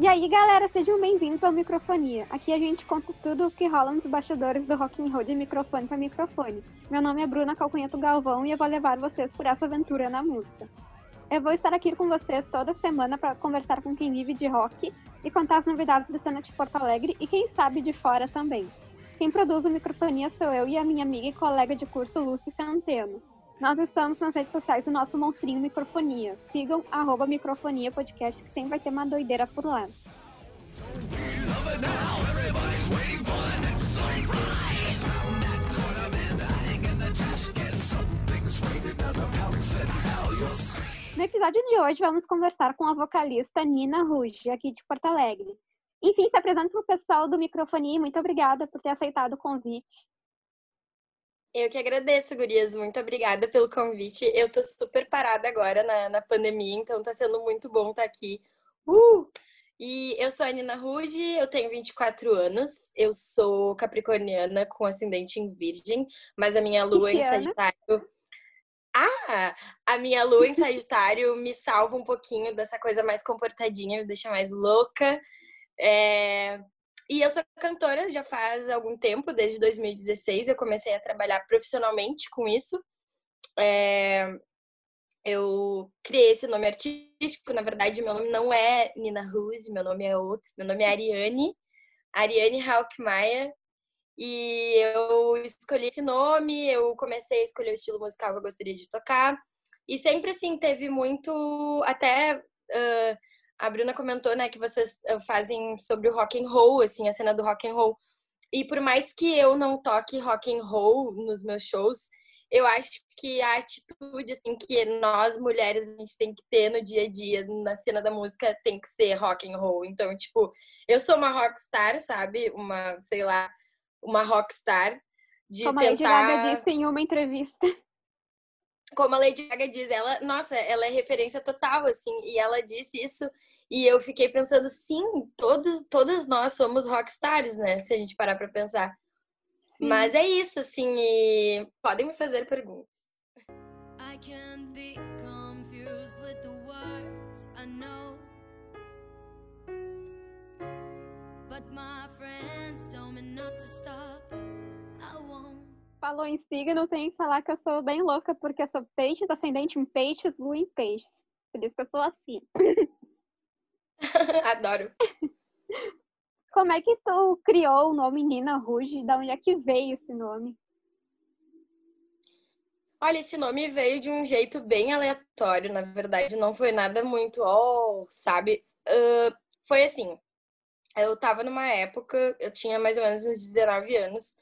E aí, galera, sejam bem-vindos ao Microfonia. Aqui a gente conta tudo o que rola nos bastidores do rock and roll de microfone para microfone. Meu nome é Bruna Calcunhato Galvão e eu vou levar vocês por essa aventura na música. Eu vou estar aqui com vocês toda semana para conversar com quem vive de rock e contar as novidades da cena de Porto Alegre e quem sabe de fora também. Quem produz o Microfonia sou eu e a minha amiga e colega de curso Lúcia Centeno. Nós estamos nas redes sociais do nosso monstrinho Microfonia. Sigam arroba Microfonia Podcast, que sempre vai ter uma doideira por lá. No episódio de hoje, vamos conversar com a vocalista Nina Ruge, aqui de Porto Alegre. Enfim, se apresenta para o pessoal do Microfonia. Muito obrigada por ter aceitado o convite. Eu que agradeço, Gurias. Muito obrigada pelo convite. Eu tô super parada agora na, na pandemia, então tá sendo muito bom estar tá aqui. Uh! E eu sou a Nina Ruge, eu tenho 24 anos, eu sou capricorniana com ascendente em virgem, mas a minha lua em Sagitário. Ah! A minha lua em Sagitário me salva um pouquinho dessa coisa mais comportadinha, me deixa mais louca. É... E eu sou cantora já faz algum tempo, desde 2016 eu comecei a trabalhar profissionalmente com isso. É... Eu criei esse nome artístico, na verdade meu nome não é Nina Ruse, meu nome é outro, meu nome é Ariane, Ariane Haukmaia, e eu escolhi esse nome, eu comecei a escolher o estilo musical que eu gostaria de tocar, e sempre assim teve muito, até... Uh, a Bruna comentou, né, que vocês eh, fazem sobre o rock and roll, assim, a cena do rock and roll. E por mais que eu não toque rock and roll nos meus shows, eu acho que a atitude assim que nós mulheres a gente tem que ter no dia a dia na cena da música tem que ser rock and roll. Então, tipo, eu sou uma rockstar, sabe? Uma, sei lá, uma rockstar de Como tentar... a Lady Gaga disse em uma entrevista. Como a Lady Gaga diz, ela, nossa, ela é referência total assim, e ela disse isso e eu fiquei pensando, sim, todos, todas nós somos rockstars, né? Se a gente parar pra pensar. Sim. Mas é isso, assim, e podem me fazer perguntas. I can be confused with the words I know. But my friends told me not to stop. I won't. Falou em signo, tem que falar que eu sou bem louca, porque eu sou peixes, ascendente em peixes, lua em peixes. Por isso que eu sou assim. Adoro. Como é que tu criou o nome Nina Ruge? Da onde é que veio esse nome? Olha, esse nome veio de um jeito bem aleatório, na verdade, não foi nada muito, oh, sabe? Uh, foi assim, eu tava numa época, eu tinha mais ou menos uns 19 anos,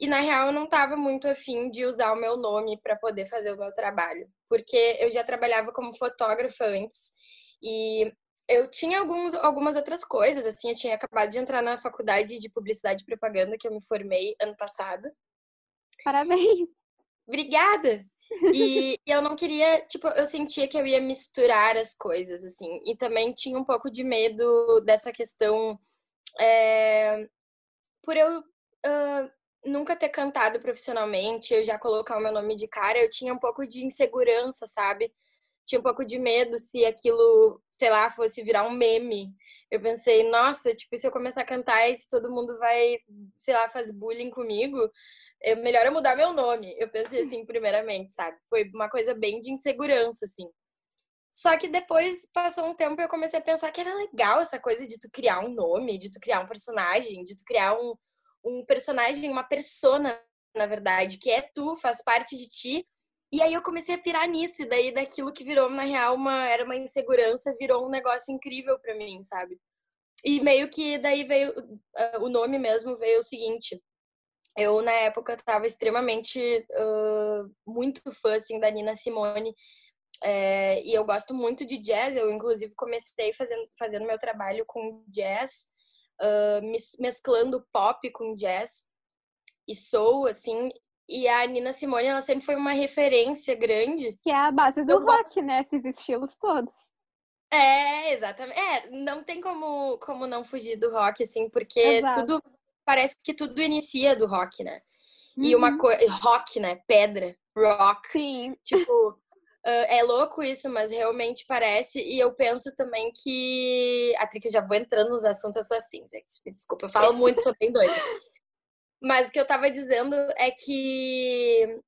e na real eu não tava muito afim de usar o meu nome para poder fazer o meu trabalho, porque eu já trabalhava como fotógrafa antes, e eu tinha alguns, algumas outras coisas, assim, eu tinha acabado de entrar na faculdade de publicidade e propaganda, que eu me formei ano passado. Parabéns! Obrigada! E, e, eu não queria, tipo, eu sentia que eu ia misturar as coisas, assim, e também tinha um pouco de medo dessa questão, é, por eu uh, nunca ter cantado profissionalmente, eu já colocar o meu nome de cara, eu tinha um pouco de insegurança, sabe? Tinha um pouco de medo se aquilo, sei lá, fosse virar um meme. Eu pensei, nossa, tipo, se eu começar a cantar e se todo mundo vai, sei lá, fazer bullying comigo, é melhor eu mudar meu nome. Eu pensei assim, primeiramente, sabe? Foi uma coisa bem de insegurança, assim. Só que depois passou um tempo e eu comecei a pensar que era legal essa coisa de tu criar um nome, de tu criar um personagem, de tu criar um, um personagem, uma persona, na verdade, que é tu, faz parte de ti, e aí eu comecei a pirar nisso, e daí daquilo que virou, na real, uma, era uma insegurança, virou um negócio incrível para mim, sabe? E meio que daí veio, o nome mesmo veio o seguinte, eu na época estava extremamente, uh, muito fã, assim, da Nina Simone, é, e eu gosto muito de jazz, eu inclusive comecei fazendo, fazendo meu trabalho com jazz, uh, mesclando pop com jazz, e soul, assim, e a Nina Simone, ela sempre foi uma referência grande. Que é a base do rock, né? Esses estilos todos. É, exatamente. É, não tem como, como não fugir do rock, assim, porque Exato. tudo, parece que tudo inicia do rock, né? Uhum. E uma uhum. coisa. Rock, né? Pedra. Rock. Sim. Tipo. Uh, é louco isso, mas realmente parece. E eu penso também que. Até que eu já vou entrando nos assuntos, eu sou assim, gente. Desculpa, eu falo muito, sou bem doida. Mas o que eu tava dizendo é que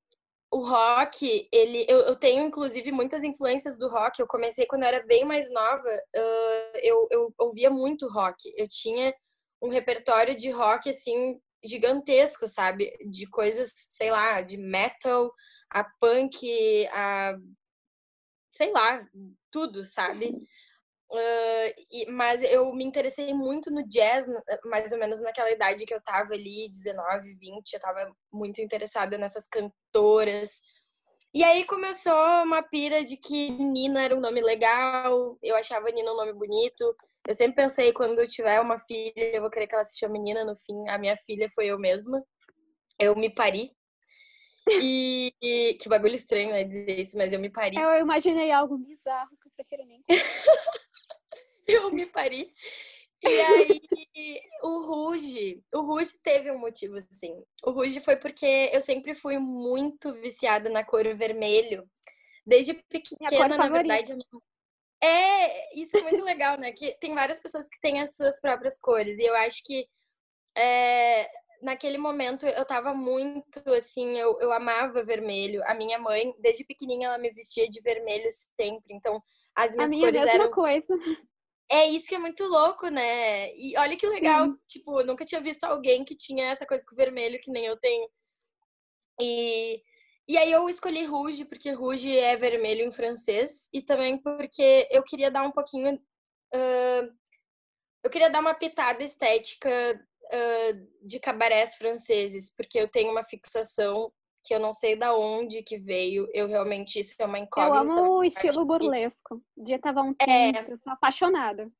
o rock, ele. Eu, eu, tenho, inclusive, muitas influências do rock. Eu comecei quando eu era bem mais nova, uh, eu, eu ouvia muito rock. Eu tinha um repertório de rock, assim, gigantesco, sabe? De coisas, sei lá, de metal, a punk, a. sei lá, tudo, sabe? Uh, e, mas eu me interessei muito no jazz, mais ou menos naquela idade que eu tava ali, 19, 20, eu tava muito interessada nessas cantoras. E aí começou uma pira de que Nina era um nome legal, eu achava Nina um nome bonito. Eu sempre pensei, quando eu tiver uma filha, eu vou querer que ela se chame Nina. No fim, a minha filha foi eu mesma. Eu me pari. E, e que bagulho estranho, né, dizer isso, mas eu me pari. Eu imaginei algo bizarro que eu prefiro nem eu me pari. E aí, o Ruge, o Ruge teve um motivo, sim. O Ruge foi porque eu sempre fui muito viciada na cor vermelho. Desde pequena, na verdade. É, isso é muito legal, né? Que tem várias pessoas que têm as suas próprias cores. E eu acho que é, naquele momento eu tava muito assim, eu, eu amava vermelho. A minha mãe, desde pequenininha, ela me vestia de vermelho sempre. Então, as minhas a minha cores mesma eram. coisa. É isso que é muito louco, né? E olha que legal, Sim. tipo, eu nunca tinha visto alguém que tinha essa coisa com vermelho que nem eu tenho. E, e aí eu escolhi Rouge, porque Rouge é vermelho em francês, e também porque eu queria dar um pouquinho. Uh, eu queria dar uma pitada estética uh, de cabarés franceses, porque eu tenho uma fixação que eu não sei da onde que veio. Eu realmente, isso é uma incógnita. Eu amo o estilo burlesco. dia tava um é, eu sou apaixonada.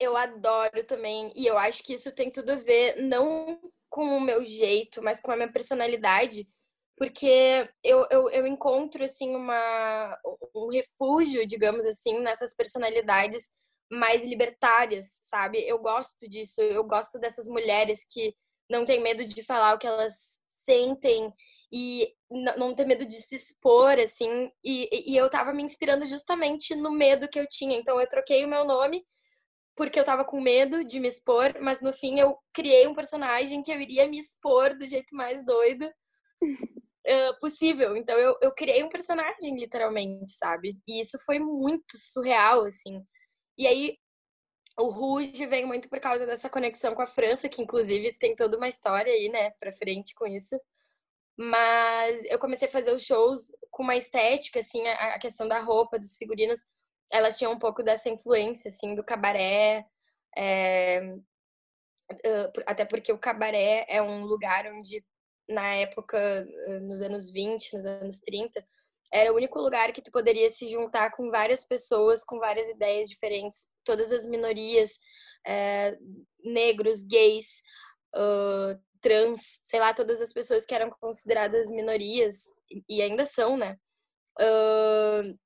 Eu adoro também. E eu acho que isso tem tudo a ver, não com o meu jeito, mas com a minha personalidade. Porque eu, eu, eu encontro, assim, uma, um refúgio, digamos assim, nessas personalidades mais libertárias, sabe? Eu gosto disso. Eu gosto dessas mulheres que não têm medo de falar o que elas sentem e não ter medo de se expor, assim. E, e eu tava me inspirando justamente no medo que eu tinha. Então eu troquei o meu nome porque eu tava com medo de me expor, mas no fim eu criei um personagem que eu iria me expor do jeito mais doido uh, possível. Então eu, eu criei um personagem, literalmente, sabe? E isso foi muito surreal, assim. E aí o Rouge vem muito por causa dessa conexão com a França, que inclusive tem toda uma história aí, né, pra frente com isso. Mas eu comecei a fazer os shows com uma estética, assim, a, questão da roupa, dos figurinos, elas tinham um pouco dessa influência, assim, do cabaré. É... Até porque o cabaré é um lugar onde, na época, nos anos 20, nos anos 30, era o único lugar que tu poderia se juntar com várias pessoas, com várias ideias diferentes, todas as minorias, é, negros, gays, uh, trans, sei lá, todas as pessoas que eram consideradas minorias, e ainda são, né? Uh,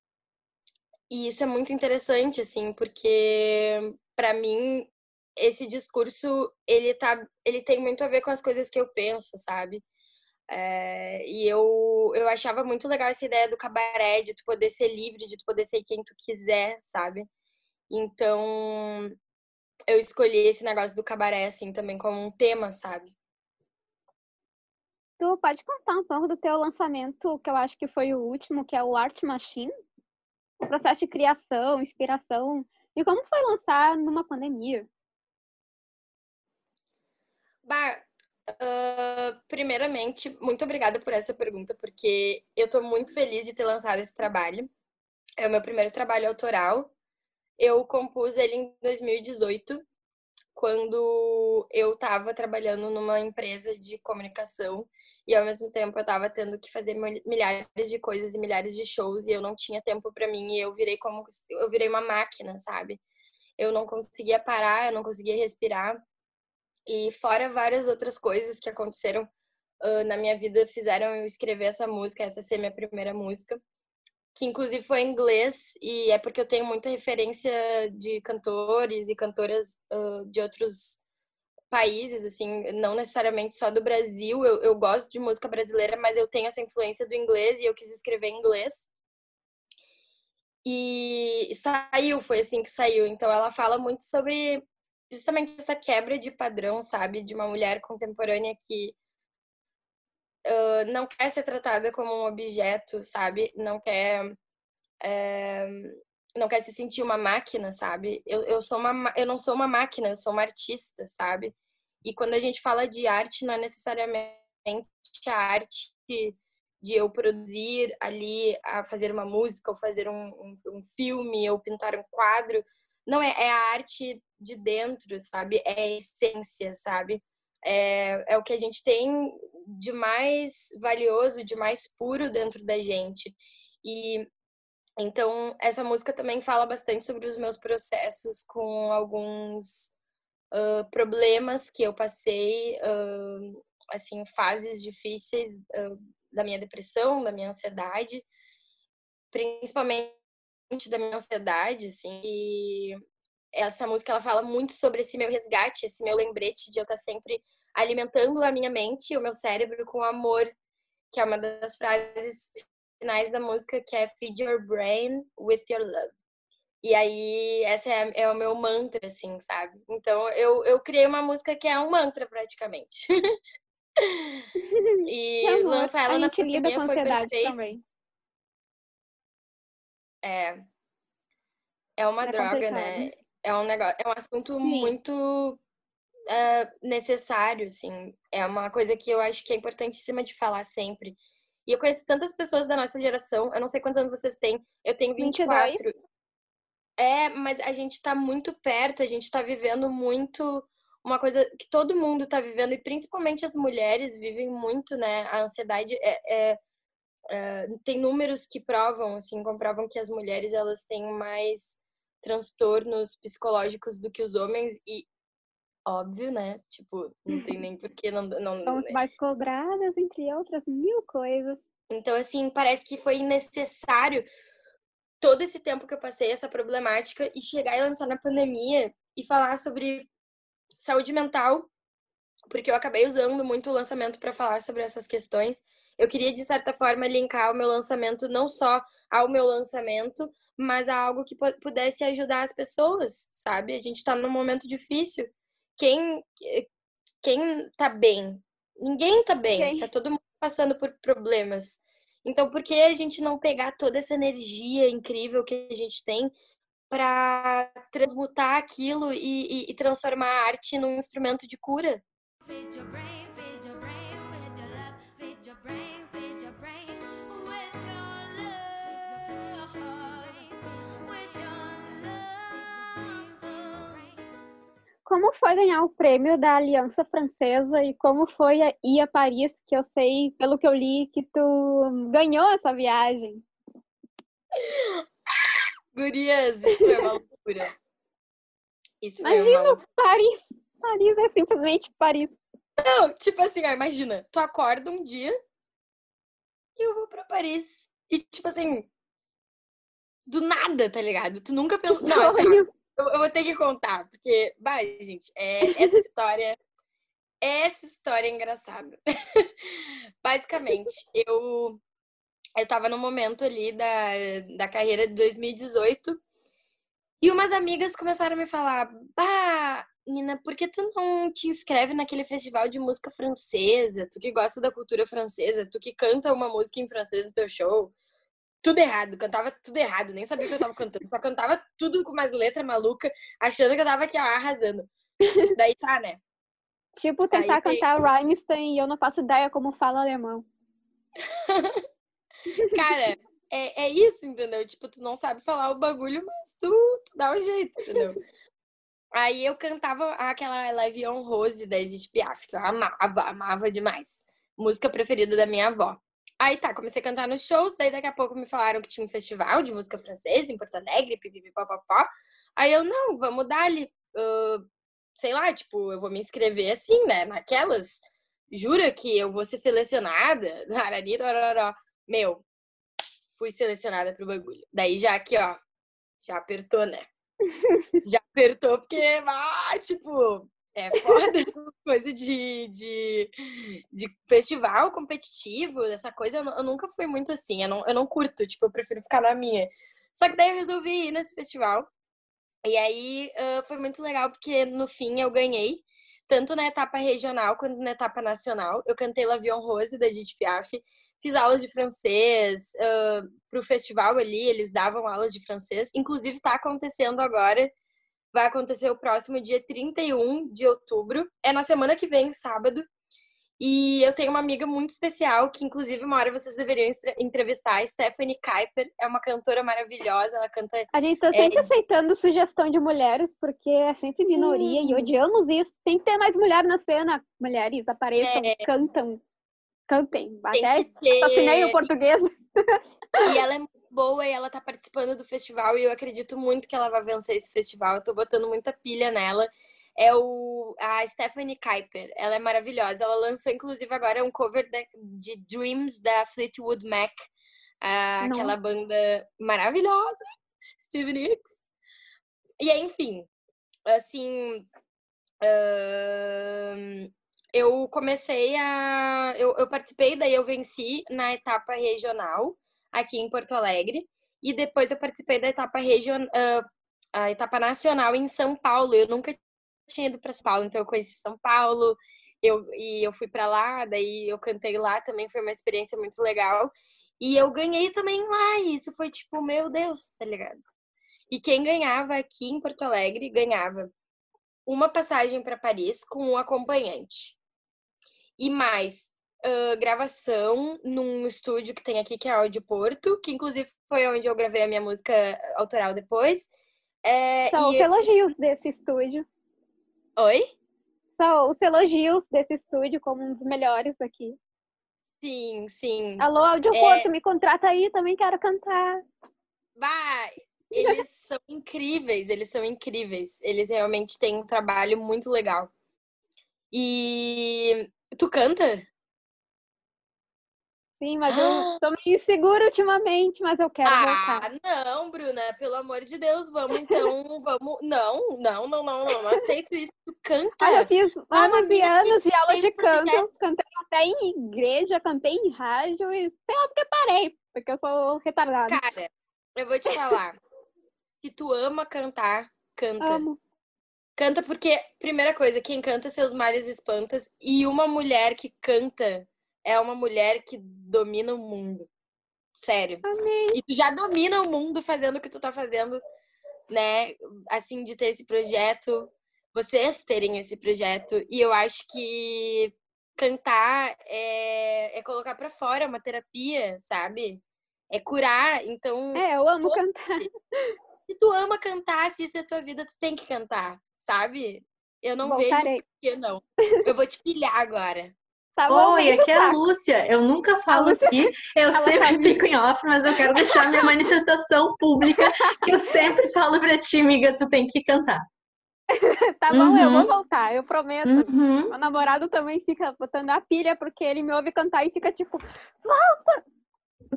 e isso é muito interessante, assim, porque para mim esse discurso ele tá, ele tem muito a ver com as coisas que eu penso, sabe? É, e eu, eu achava muito legal essa ideia do cabaré, de tu poder ser livre, de tu poder ser quem tu quiser, sabe? Então, eu escolhi esse negócio do cabaré, assim, também como um tema, sabe? Tu pode contar um pouco do teu lançamento, que eu acho que foi o último, que é o Art Machine? O processo de criação, inspiração, e como foi lançar numa pandemia? Bah, uh, primeiramente, muito obrigada por essa pergunta, porque eu tô muito feliz de ter lançado esse trabalho. É o meu primeiro trabalho autoral. Eu compus ele em 2018, quando eu estava trabalhando numa empresa de comunicação e ao mesmo tempo eu tava tendo que fazer milhares de coisas e milhares de shows e eu não tinha tempo para mim e eu virei como eu virei uma máquina, sabe? Eu não conseguia parar, eu não conseguia respirar. E fora várias outras coisas que aconteceram uh, na minha vida fizeram eu escrever essa música, essa ser minha primeira música, que inclusive foi em inglês e é porque eu tenho muita referência de cantores e cantoras uh, de outros países, assim, não necessariamente só do Brasil. Eu, eu gosto de música brasileira, mas eu tenho essa influência do inglês e eu quis escrever em inglês. E saiu, foi assim que saiu. Então ela fala muito sobre justamente essa quebra de padrão, sabe? De uma mulher contemporânea que não quer ser tratada como um objeto, sabe? Não quer. É, não quer se sentir uma máquina, sabe? Eu, eu, sou uma, eu não sou uma máquina, eu sou uma artista, sabe? E quando a gente fala de arte, não é necessariamente a arte de eu produzir ali, a fazer uma música, ou fazer um, um, um filme, ou pintar um quadro. Não, é, é, a arte de dentro, sabe? É a essência, sabe? É, é o que a gente tem de mais valioso, de mais puro dentro da gente. E então, essa música também fala bastante sobre os meus processos com alguns uh, problemas que eu passei, uh, assim, fases difíceis uh, da minha depressão, da minha ansiedade, principalmente da minha ansiedade, assim, e essa música ela fala muito sobre esse meu resgate, esse meu lembrete de eu estar sempre alimentando a minha mente e o meu cérebro com amor, que é uma das frases finais da música que é Feed Your Brain with Your Love. E aí, essa é, é o meu mantra, assim, sabe? Então, eu, eu criei uma música que é um mantra, praticamente. e lançar ela na pandemia foi perfeito. Também. É. É uma é droga, né? É um negócio, é um assunto Sim. muito uh, necessário, assim. É uma coisa que eu acho que é importantíssima de falar sempre. E eu conheço tantas pessoas da nossa geração, eu não sei quantos anos vocês têm, eu tenho 24. 22. É, mas a gente tá muito perto, a gente tá vivendo muito uma coisa que todo mundo tá vivendo, e principalmente as mulheres vivem muito, né? A ansiedade é, é, é tem números que provam, assim, comprovam que as mulheres elas têm mais transtornos psicológicos do que os homens, e óbvio, né? Tipo, não tem nem porquê não. não Somos né? mais cobradas, entre outras mil coisas. Então, assim, parece que foi necessário todo esse tempo que eu passei, essa problemática, e chegar e lançar na pandemia e falar sobre saúde mental, porque eu acabei usando muito o lançamento para falar sobre essas questões. Eu queria, de certa forma, linkar o meu lançamento não só ao meu lançamento, mas a algo que pudesse ajudar as pessoas, sabe? A gente está num momento difícil quem quem tá bem? Ninguém tá bem, quem? tá todo mundo passando por problemas. Então, por que a gente não pegar toda essa energia incrível que a gente tem para transmutar aquilo e, e, e, transformar a arte num instrumento de cura? Como foi ganhar o prêmio da Aliança Francesa e como foi ir a Paris, que eu sei, pelo que eu li, que tu ganhou essa viagem. Gurias, isso foi uma loucura. Isso imagina, uma... Paris. Paris é simplesmente Paris. Não, tipo assim, ó, imagina, tu acorda um dia e eu vou pra Paris. E, tipo assim, do nada, tá ligado? Tu nunca pensou. Não, assim, eu, eu, vou ter que contar, porque, vai, gente, é, essa história. Essa história é engraçada. Basicamente, eu eu tava no momento ali da, da carreira de 2018 e umas amigas começaram a me falar: Bah, Nina, por que tu não te inscreve naquele festival de música francesa? Tu que gosta da cultura francesa, tu que canta uma música em francês no teu show tudo errado, cantava tudo errado, nem sabia o que eu tava cantando, só cantava tudo com umas letras malucas, achando que eu tava aqui ó, arrasando. Daí tá, né? Tipo, tentar Aí, cantar tem... Rammstein e eu não faço ideia como fala alemão. Cara, é, é isso, entendeu? Tipo, tu não sabe falar o bagulho, mas tu, tu dá o um jeito, entendeu? Aí eu cantava aquela Live on Rose da Edith Piaf, que eu amava, amava demais. Música preferida da minha avó. Aí tá, comecei a cantar nos shows, daí daqui a pouco me falaram que tinha um festival de música francesa em Porto Alegre, pipipipopopó. Aí eu, não, vamos dar ali, uh, sei lá, tipo, eu vou me inscrever assim, né, naquelas. Jura que eu vou ser selecionada? Meu, fui selecionada pro bagulho. Daí já aqui, ó, já apertou, né? já apertou porque, ah, tipo, É foda essa coisa de, de, de festival competitivo, essa coisa, eu, eu, nunca fui muito assim, eu não, eu não curto, tipo, eu prefiro ficar na minha. Só que daí eu resolvi ir nesse festival. E aí uh, foi muito legal, porque no fim eu ganhei, tanto na etapa regional quanto na etapa nacional. Eu cantei L'Avion Rose, da Edith Piaf, fiz aulas de francês uh, pro festival ali, eles davam aulas de francês. Inclusive, está acontecendo agora vai acontecer o próximo dia 31 de outubro. É na semana que vem, sábado. E eu tenho uma amiga muito especial, que inclusive uma hora vocês deveriam entrevistar, Stephanie Kuiper. É uma cantora maravilhosa, ela canta... A gente tá sempre é... aceitando sugestão de mulheres, porque é sempre minoria e odiamos isso. Tem que ter mais mulher na cena. Mulheres, apareçam, é... cantam. Cantem. Até ter... assassinei o português. E ela é boa e ela tá participando do festival e eu acredito muito que ela vai vencer esse festival. Eu tô botando muita pilha nela. É o, a Stephanie Kuiper. Ela é maravilhosa. Ela lançou, inclusive, agora um cover de, de Dreams da Fleetwood Mac. Aquela banda maravilhosa. Stevie Nicks. E enfim, assim. Uh, eu comecei a. Eu, eu participei, daí eu venci na etapa regional aqui em Porto Alegre. E depois eu participei da etapa region, uh, a etapa nacional em São Paulo. Eu nunca tinha ido para São Paulo, então eu conheci São Paulo. Eu, e eu fui para lá, daí eu cantei lá também, foi uma experiência muito legal. E eu ganhei também lá, e isso foi tipo, meu Deus, tá ligado? E quem ganhava aqui em Porto Alegre ganhava uma passagem para Paris com um acompanhante. E mais uh, gravação num estúdio que tem aqui, que é Áudio Porto, que inclusive foi onde eu gravei a minha música autoral depois. É, São os eu... elogios desse estúdio. Oi? São os elogios desse estúdio como um dos melhores daqui. Sim, sim. Alô, Áudio é... Porto, me contrata aí, também quero cantar. Vai! Eles são incríveis, eles são incríveis. Eles realmente têm um trabalho muito legal. E tu canta? Sim, mas eu tô meio insegura ultimamente, mas eu quero ah, voltar. Ah, não, Bruna, pelo amor de Deus, vamos então, vamos. Não, não, não, não, não, não aceito isso. Canta. Ah, eu fiz anos e anos de aula de canto, cantei até em igreja, cantei em rádio e sei lá porque parei, porque eu sou retardada. Cara, eu vou te falar. Se tu ama cantar, canta. Amo. Canta porque, primeira coisa, quem canta seus males espantas e uma mulher que canta é uma mulher que domina o mundo. Sério. Amém. E tu já domina o mundo fazendo o que tu tá fazendo, né? Assim, de ter esse projeto, vocês terem esse projeto. E eu acho que cantar é, é colocar para fora, é uma terapia, sabe? É curar. Então. É, eu amo cantar. Se tu ama cantar, se isso é tua vida, tu tem que cantar, sabe? Eu não Voltarei. vejo por que não. Eu vou te pilhar agora. Tá bom, Oi, aqui é a Lúcia. Eu nunca falo Lúcia... aqui, eu sempre tá fico em off, mas eu quero deixar minha manifestação pública, que eu sempre falo pra ti, amiga, tu tem que cantar. tá bom, uhum. eu vou voltar, eu prometo. Uhum. Meu namorado também fica botando a pilha, porque ele me ouve cantar e fica tipo, volta!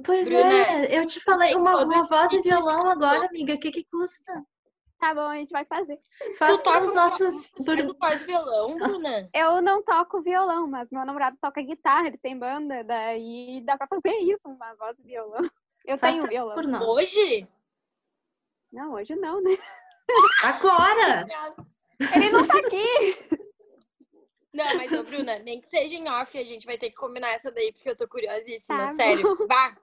Pois Bruna, é, eu te falei uma, uma voz e violão agora, amiga, o que que custa? Tá bom, a gente vai fazer. Faz tu toca os nossos. Tu faz violão, Bruna? Eu não toco violão, mas meu namorado toca guitarra, ele tem banda, daí dá pra fazer isso, uma voz de violão. Eu Faça tenho violão. Por nós. Hoje? Não, hoje não, né? Agora! ele não tá aqui! Não, mas, ô, Bruna, nem que seja em off, a gente vai ter que combinar essa daí, porque eu tô curiosíssima. Tá Sério. Vá!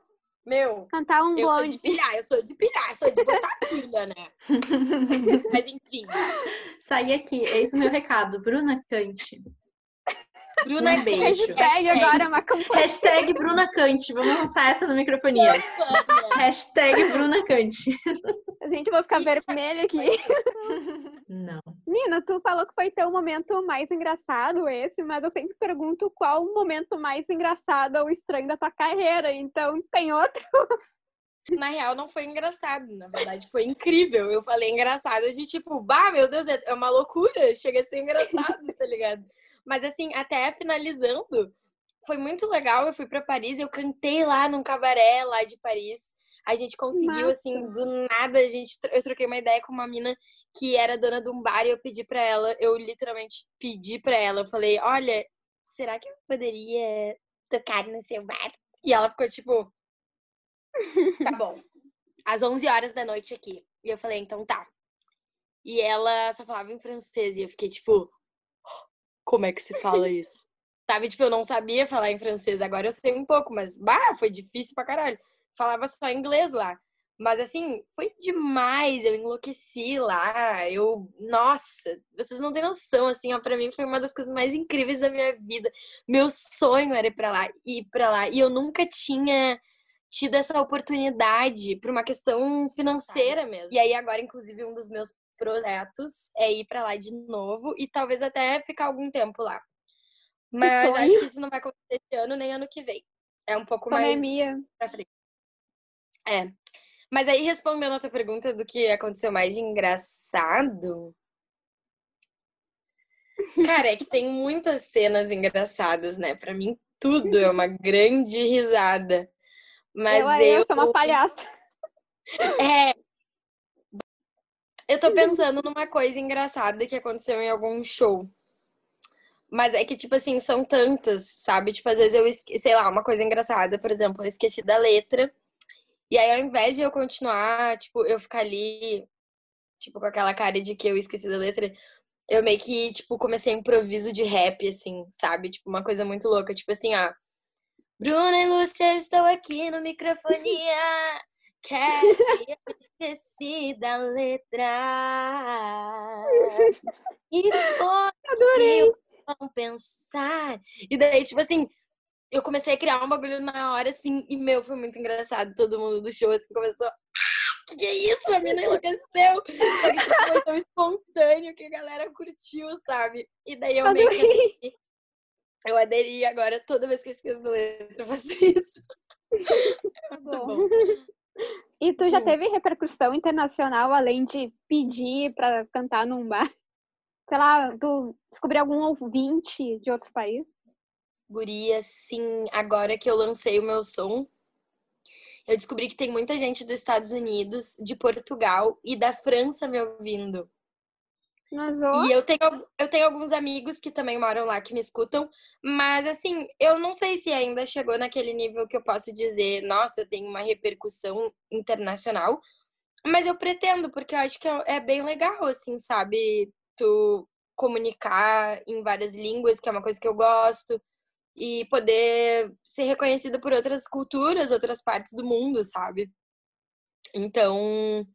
Meu, cantar um eu bonde. sou de pilhar, eu sou de pilhar, sou de botar pilha, né? Mas enfim. Saí aqui, eis o meu recado. Bruna Cante. Bruna um beijo. Hashtag, Hashtag agora é uma campanha. Hashtag Bruna Cante. Vamos lançar essa no microfonia. Hashtag Bruna Cante. A gente vai ficar vermelha aqui. Não. Nina, tu falou que foi teu momento mais engraçado esse, mas eu sempre pergunto qual o momento mais engraçado ou estranho da tua carreira. Então, tem outro? Na real, não foi engraçado. Na verdade, foi incrível. Eu falei engraçado de tipo, bah, meu Deus, é uma loucura. Chega a ser engraçado, tá ligado? Mas assim, até finalizando, foi muito legal. Eu fui para Paris, eu cantei lá num cabaré lá de Paris. A gente conseguiu, Nossa. assim, do nada, a gente, eu troquei uma ideia com uma mina que era dona de um bar e eu pedi pra ela, eu literalmente pedi pra ela, eu falei, olha, será que eu poderia tocar no seu bar? E ela ficou tipo, tá bom, às 11 horas da noite aqui. E eu falei, então tá. E ela só falava em francês e eu fiquei tipo, como é que se fala isso? Sabe, tipo, eu não sabia falar em francês, agora eu sei um pouco, mas, bah, foi difícil pra caralho. Falava só inglês lá. Mas, assim, foi demais, eu enlouqueci lá, eu, nossa, vocês não têm noção, assim, ó, pra mim foi uma das coisas mais incríveis da minha vida. Meu sonho era ir pra lá, ir pra lá, e eu nunca tinha tido essa oportunidade por uma questão financeira mesmo. E aí, agora, inclusive, um dos meus projetos é ir para lá de novo e talvez até ficar algum tempo lá. Mas acho que isso não vai acontecer esse ano nem ano que vem. É um pouco Pandemia. mais pra frente. É. Mas aí, respondendo a tua pergunta do que aconteceu mais de engraçado. Cara, é que tem muitas cenas engraçadas, né? Pra mim, tudo é uma grande risada. Mas eu, eu... eu sou uma palhaça. É, eu tô pensando numa coisa engraçada que aconteceu em algum show. Mas é que, tipo assim, são tantas, sabe? Tipo, às vezes eu, esque... sei lá, uma coisa engraçada, por exemplo, eu esqueci da letra. E aí, ao invés de eu continuar, tipo, eu ficar ali, tipo, com aquela cara de que eu esqueci da letra, eu meio que, tipo, comecei improviso de rap, assim, sabe? Tipo, uma coisa muito louca. Tipo assim, ó. Bruna e Lúcia, estou aqui no microfonia. Cat, eu esqueci da letra. E foi não pensar. E daí, tipo assim, eu comecei a criar um bagulho na hora, assim, e meu, foi muito engraçado. Todo mundo do show, assim, começou. Que que é isso? A mina enlouqueceu. Só que tipo, foi tão espontâneo que a galera curtiu, sabe? E daí eu Adorei. meio que. Eu aderi agora, toda vez que eu esqueço da letra, eu faço isso. É muito bom. bom. E tu já teve repercussão internacional além de pedir para cantar num bar? Sei lá, tu descobriu algum ouvinte de outro país? Guria, sim. Agora que eu lancei o meu som, eu descobri que tem muita gente dos Estados Unidos, de Portugal e da França me ouvindo. E eu tenho, eu tenho alguns amigos que também moram lá que me escutam, mas assim, eu não sei se ainda chegou naquele nível que eu posso dizer, nossa, tem uma repercussão internacional, mas eu pretendo, porque eu acho que é, é bem legal, assim, sabe? Tu comunicar em várias línguas, que é uma coisa que eu gosto, e poder ser reconhecida por outras culturas, outras partes do mundo, sabe? Então,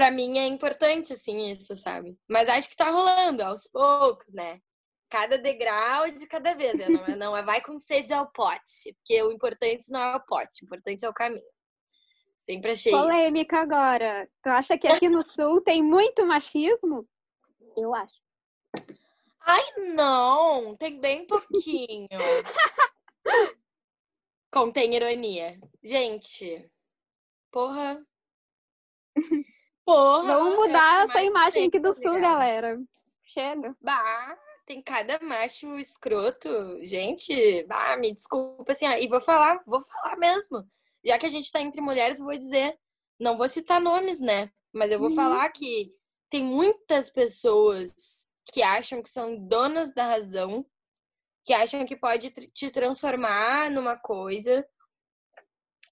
para mim é importante, assim, isso, sabe? Mas acho que tá rolando aos poucos, né? Cada degrau de cada vez. Né? Não, é, não é vai com sede ao pote, porque o importante não é o pote, o importante é o caminho. Sempre achei Polêmica isso. agora. Tu acha que aqui no Sul tem muito machismo? Eu acho. Ai, não! Tem bem pouquinho. Contém ironia. Gente, porra. Porra! Vamos mudar essa imagem aqui do sul, galera. Chega. Bah, tem cada macho escroto. Gente, bah, me desculpa assim, e vou falar, vou falar mesmo. Já que a gente tá entre mulheres, vou dizer, não vou citar nomes, né? Mas eu vou uhum. falar que tem muitas pessoas que acham que são donas da razão, que acham que pode te transformar numa coisa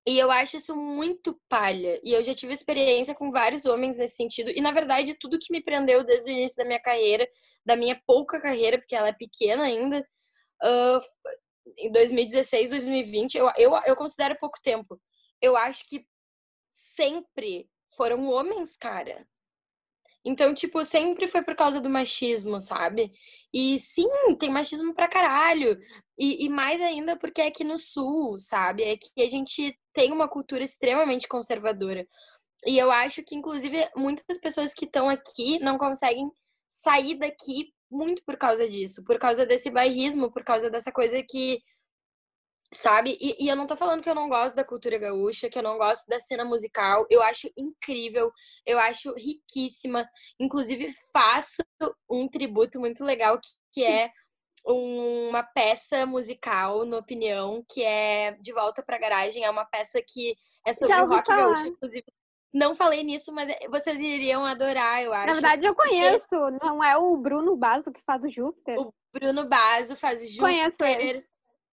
e eu acho isso muito palha. E eu já tive experiência com vários homens nesse sentido. E, na verdade, tudo que me prendeu desde o início da minha carreira, da minha pouca carreira, porque ela é pequena ainda, uh, em 2016, 2020, eu, eu, eu considero pouco tempo. Eu acho que sempre foram homens, cara. Então, tipo, sempre foi por causa do machismo, sabe? E sim, tem machismo pra caralho. E, e, mais ainda porque é aqui no sul, sabe? É que a gente tem uma cultura extremamente conservadora. E eu acho que, inclusive, muitas pessoas que estão aqui não conseguem sair daqui muito por causa disso, por causa desse bairrismo, por causa dessa coisa que Sabe? E, e, eu não tô falando que eu não gosto da cultura gaúcha, que eu não gosto da cena musical. Eu acho incrível, eu acho riquíssima. Inclusive, faço um tributo muito legal que, que é uma peça musical, na opinião, que é De Volta pra Garagem. É uma peça que é sobre o rock falar. gaúcho. Inclusive, não falei nisso, mas vocês iriam adorar, eu acho. Na verdade, eu conheço. Porque... Não é o Bruno Basso que faz o Júpiter? O Bruno Basso faz o Júpiter. Conheço ele.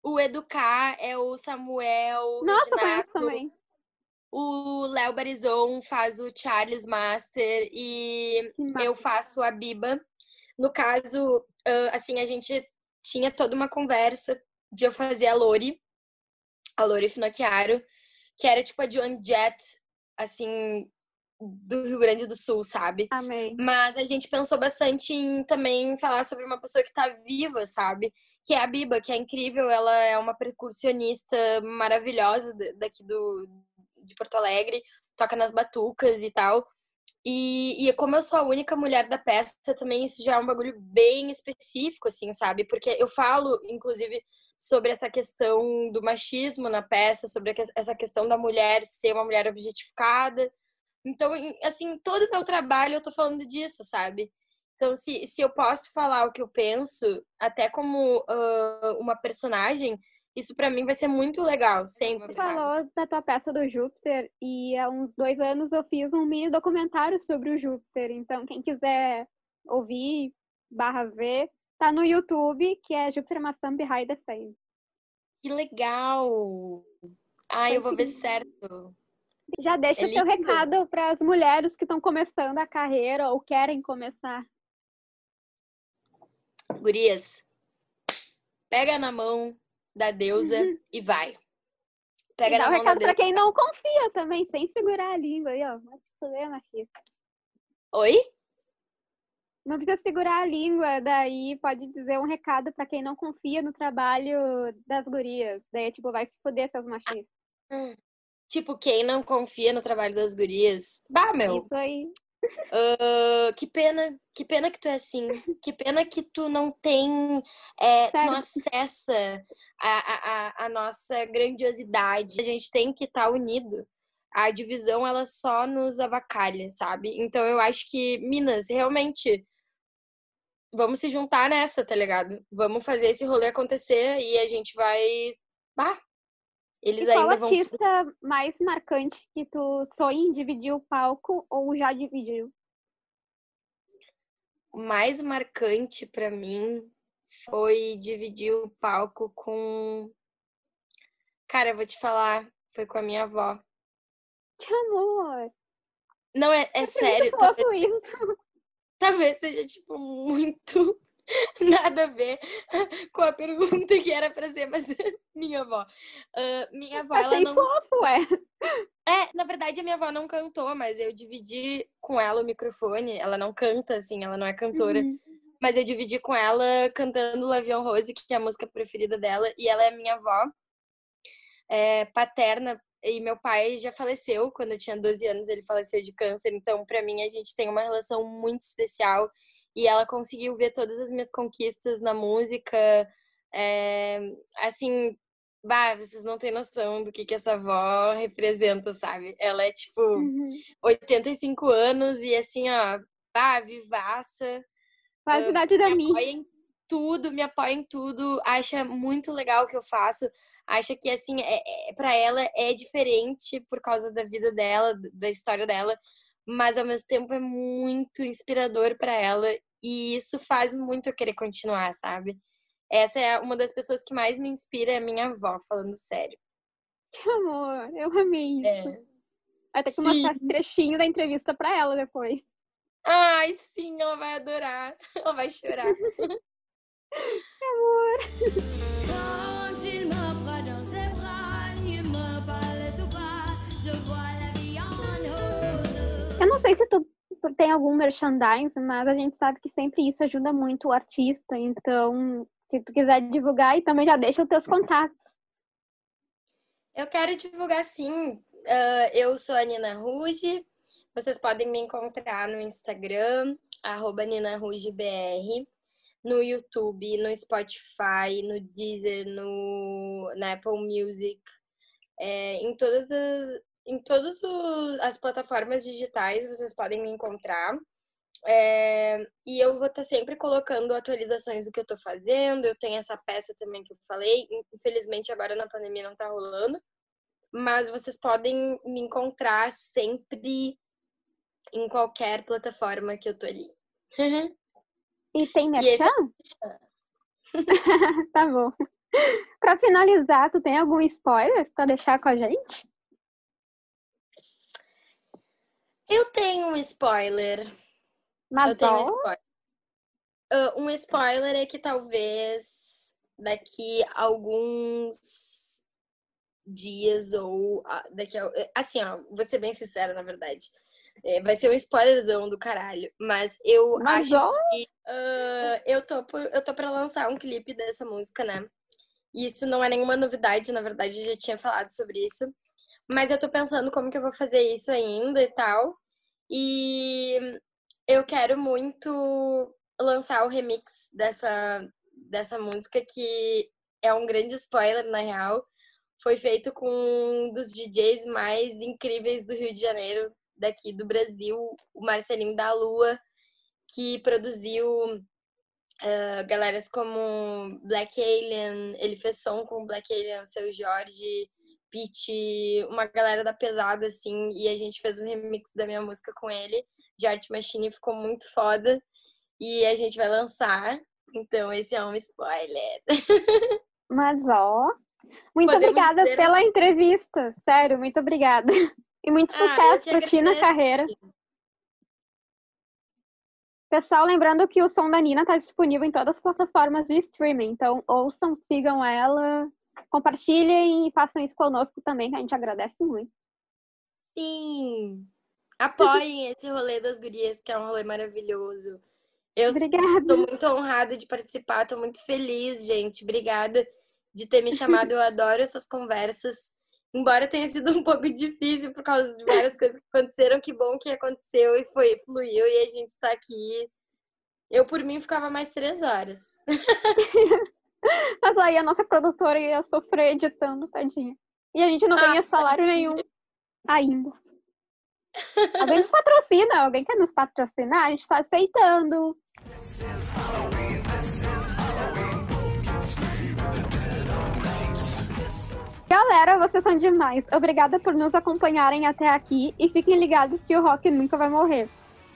O Educar é o Samuel. Nossa, Reginato. conheço também. O Léo Barizon faz o Charles Master e eu faço a Biba. No caso, assim, a gente tinha toda uma conversa de eu fazer a Lori, a Lori Finocchiaro, que era tipo a Joan Jett, assim, do Rio Grande do Sul, sabe? Amém. Mas a gente pensou bastante em também falar sobre uma pessoa que tá viva, sabe? Que é a Biba, que é incrível, ela é uma percussionista maravilhosa daqui do, de Porto Alegre, toca nas batucas e tal. E, e como eu sou a única mulher da peça, também isso já é um bagulho bem específico, assim, sabe? Porque eu falo, inclusive, sobre essa questão do machismo na peça, sobre essa questão da mulher ser uma mulher objetificada. Então, assim, todo o meu trabalho eu tô falando disso, sabe? Então, se, se eu posso falar o que eu penso, até como uh, uma personagem, isso para mim vai ser muito legal, sempre. Você falou da tua peça do Júpiter e há uns dois anos eu fiz um mini documentário sobre o Júpiter. Então, quem quiser ouvir, barra ver, tá no YouTube, que é Júpiter Maçã Behind the Fame. Que legal! Ai, eu vou ver certo. Já deixa é o seu recado para as mulheres que estão começando a carreira ou querem começar. Gurias, pega na mão, da deusa uhum. e vai. Pega Dá um recado pra quem não confia também, sem segurar a língua aí, ó. Vai se fuder, minha filha. Oi? Não precisa segurar a língua, daí pode dizer um recado para quem não confia no trabalho das gurias. Daí, tipo, vai se fuder, seus machistas. Ah, tipo, quem não confia no trabalho das gurias. Bah, meu. Isso aí. Uh, que pena, que pena que tu é assim. Que pena que tu não tem, é, tu não acessa a, a, a nossa grandiosidade. A gente tem que estar tá unido. A divisão, ela só nos avacalha, sabe? Então eu acho que, Minas, realmente, vamos se juntar nessa, tá ligado? Vamos fazer esse rolê acontecer e a gente vai. Bah, eles e qual artista vão... mais marcante que tu sonha em dividir o palco ou já dividiu? O mais marcante para mim foi dividir o palco com. Cara, eu vou te falar, foi com a minha avó. Que amor! Não, é, é, é sério. Talvez, isso. talvez seja, tipo, muito nada a ver com a pergunta que era pra ser, mas minha avó. Uh, minha avó. Achei não... fofo, é. É, na verdade, a minha avó não cantou, mas eu dividi com ela o microfone. Ela não canta, assim, ela não é cantora. Uhum. Mas eu dividi com ela cantando Lavion Rose, que é a música preferida dela, e ela é minha avó é, paterna. E meu pai já faleceu quando eu tinha 12 anos, ele faleceu de câncer. Então, para mim, a gente tem uma relação muito especial e ela conseguiu ver todas as minhas conquistas na música. É, assim, bah, vocês não têm noção do que, que essa avó representa, sabe? Ela é tipo uhum. 85 anos e assim, ó, bah, vivaça. Uh, idade da minha. em tudo, me apoia em tudo, acha muito legal o que eu faço, acha que assim, é, é para ela é diferente por causa da vida dela, da história dela, mas ao mesmo tempo é muito inspirador para ela e isso faz muito eu querer continuar, sabe? Essa é uma das pessoas que mais me inspira, é a minha avó, falando sério. Que amor, eu amei isso. É. Ter que mostrar esse trechinho da entrevista para ela depois. Ai, sim, ela vai adorar. Ela vai chorar. que amor. Eu não sei se tu tem algum merchandising, mas a gente sabe que sempre isso ajuda muito o artista. Então, se tu quiser divulgar, e também já deixa os teus contatos. Eu quero divulgar sim. Uh, eu sou a Nina Ruge. Vocês podem me encontrar no Instagram, arroba NinaRugeBR, no YouTube, no Spotify, no Deezer, no, na Apple Music, é, em todas as, em todas as plataformas digitais vocês podem me encontrar. É, e eu vou estar tá sempre colocando atualizações do que eu tô fazendo. Eu tenho essa peça também que eu falei. Infelizmente, agora na pandemia não tá rolando. Mas vocês podem me encontrar sempre em qualquer plataforma que eu tô ali. e tem merchan? E é tá bom. Pra finalizar, tu tem algum spoiler pra deixar com a gente? Eu tenho um spoiler. Mas eu tenho um spoiler. Uh, um spoiler é que talvez daqui a alguns dias ou daqui a, assim, ó, vou ser bem sincera, na verdade. É, vai ser um spoilerzão do caralho, mas eu mas acho ó... que uh, eu tô por, eu tô para lançar um clipe dessa música, né? E isso não é nenhuma novidade, na verdade, eu já tinha falado sobre isso. Mas eu tô pensando como que eu vou fazer isso ainda e tal. E eu quero muito lançar o remix dessa, dessa música, que é um grande spoiler, na real. Foi feito com um dos DJs mais incríveis do Rio de Janeiro, daqui do Brasil, o Marcelinho da Lua, que produziu uh, galeras como Black Alien, ele fez som com Black Alien, seu Jorge, Pete, uma galera da pesada, assim, e a gente fez um remix da minha música com ele, de Art Machine, ficou muito foda. E a gente vai lançar. Então, esse é um spoiler. Mas, ó, muito Podemos obrigada dizer... pela entrevista. Sério, muito obrigada. E muito ah, sucesso ah, pra ti na carreira. Pessoal, lembrando que o som da Nina está disponível em todas as plataformas de streaming. Então, ouçam, sigam ela, compartilhem e façam isso conosco também, que a gente agradece muito. Sim! Apoiem esse rolê das gurias, que é um rolê maravilhoso. Eu Obrigada. tô muito honrada de participar, tô muito feliz, gente. Obrigada de ter me chamado. Eu adoro essas conversas. Embora tenha sido um pouco difícil por causa de várias coisas que aconteceram, que bom que aconteceu e foi, fluiu e a gente tá aqui. Eu, por mim, ficava mais três horas. Mas aí a nossa produtora ia sofrer editando, tadinha. E a gente não ah, ganha salário nenhum ainda. Alguém nos patrocina, alguém quer nos patrocinar, a gente tá aceitando. Galera, vocês são demais. Obrigada por nos acompanharem até aqui e fiquem ligados que o rock nunca vai morrer.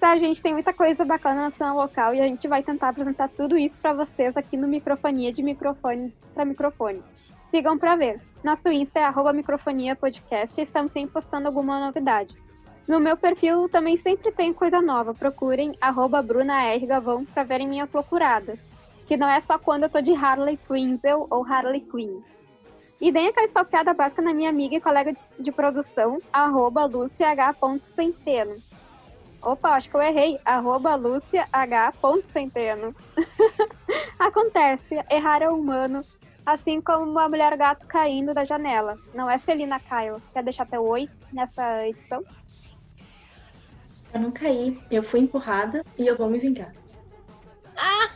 A gente tem muita coisa bacana na cena local e a gente vai tentar apresentar tudo isso para vocês aqui no Microfonia de Microfone para Microfone. Sigam para ver. Nosso Insta é arroba microfonia podcast e estamos sempre postando alguma novidade. No meu perfil também sempre tem coisa nova. Procurem arroba Bruna R. Gavão para verem minhas loucuradas. Que não é só quando eu tô de Harley Quinzel ou Harley Quinn. E deem aquela stalkeada básica na minha amiga e colega de produção, arroba. Opa, acho que eu errei. Arroba luciah.centeno. Acontece, errar é humano, assim como uma mulher gato caindo da janela. Não é Celina Kyle. Quer deixar até o oi nessa edição? Eu não caí, eu fui empurrada e eu vou me vingar. Ah!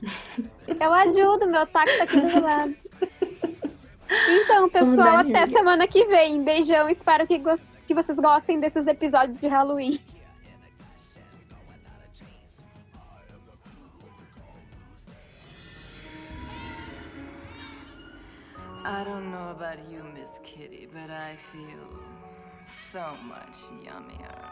Eu ajudo, meu taco tá aqui do lado. Então, pessoal, até semana que vem. Beijão, espero que, que vocês gostem desses episódios de Halloween. I don't know about you, Miss Kitty, but I feel so much yummier.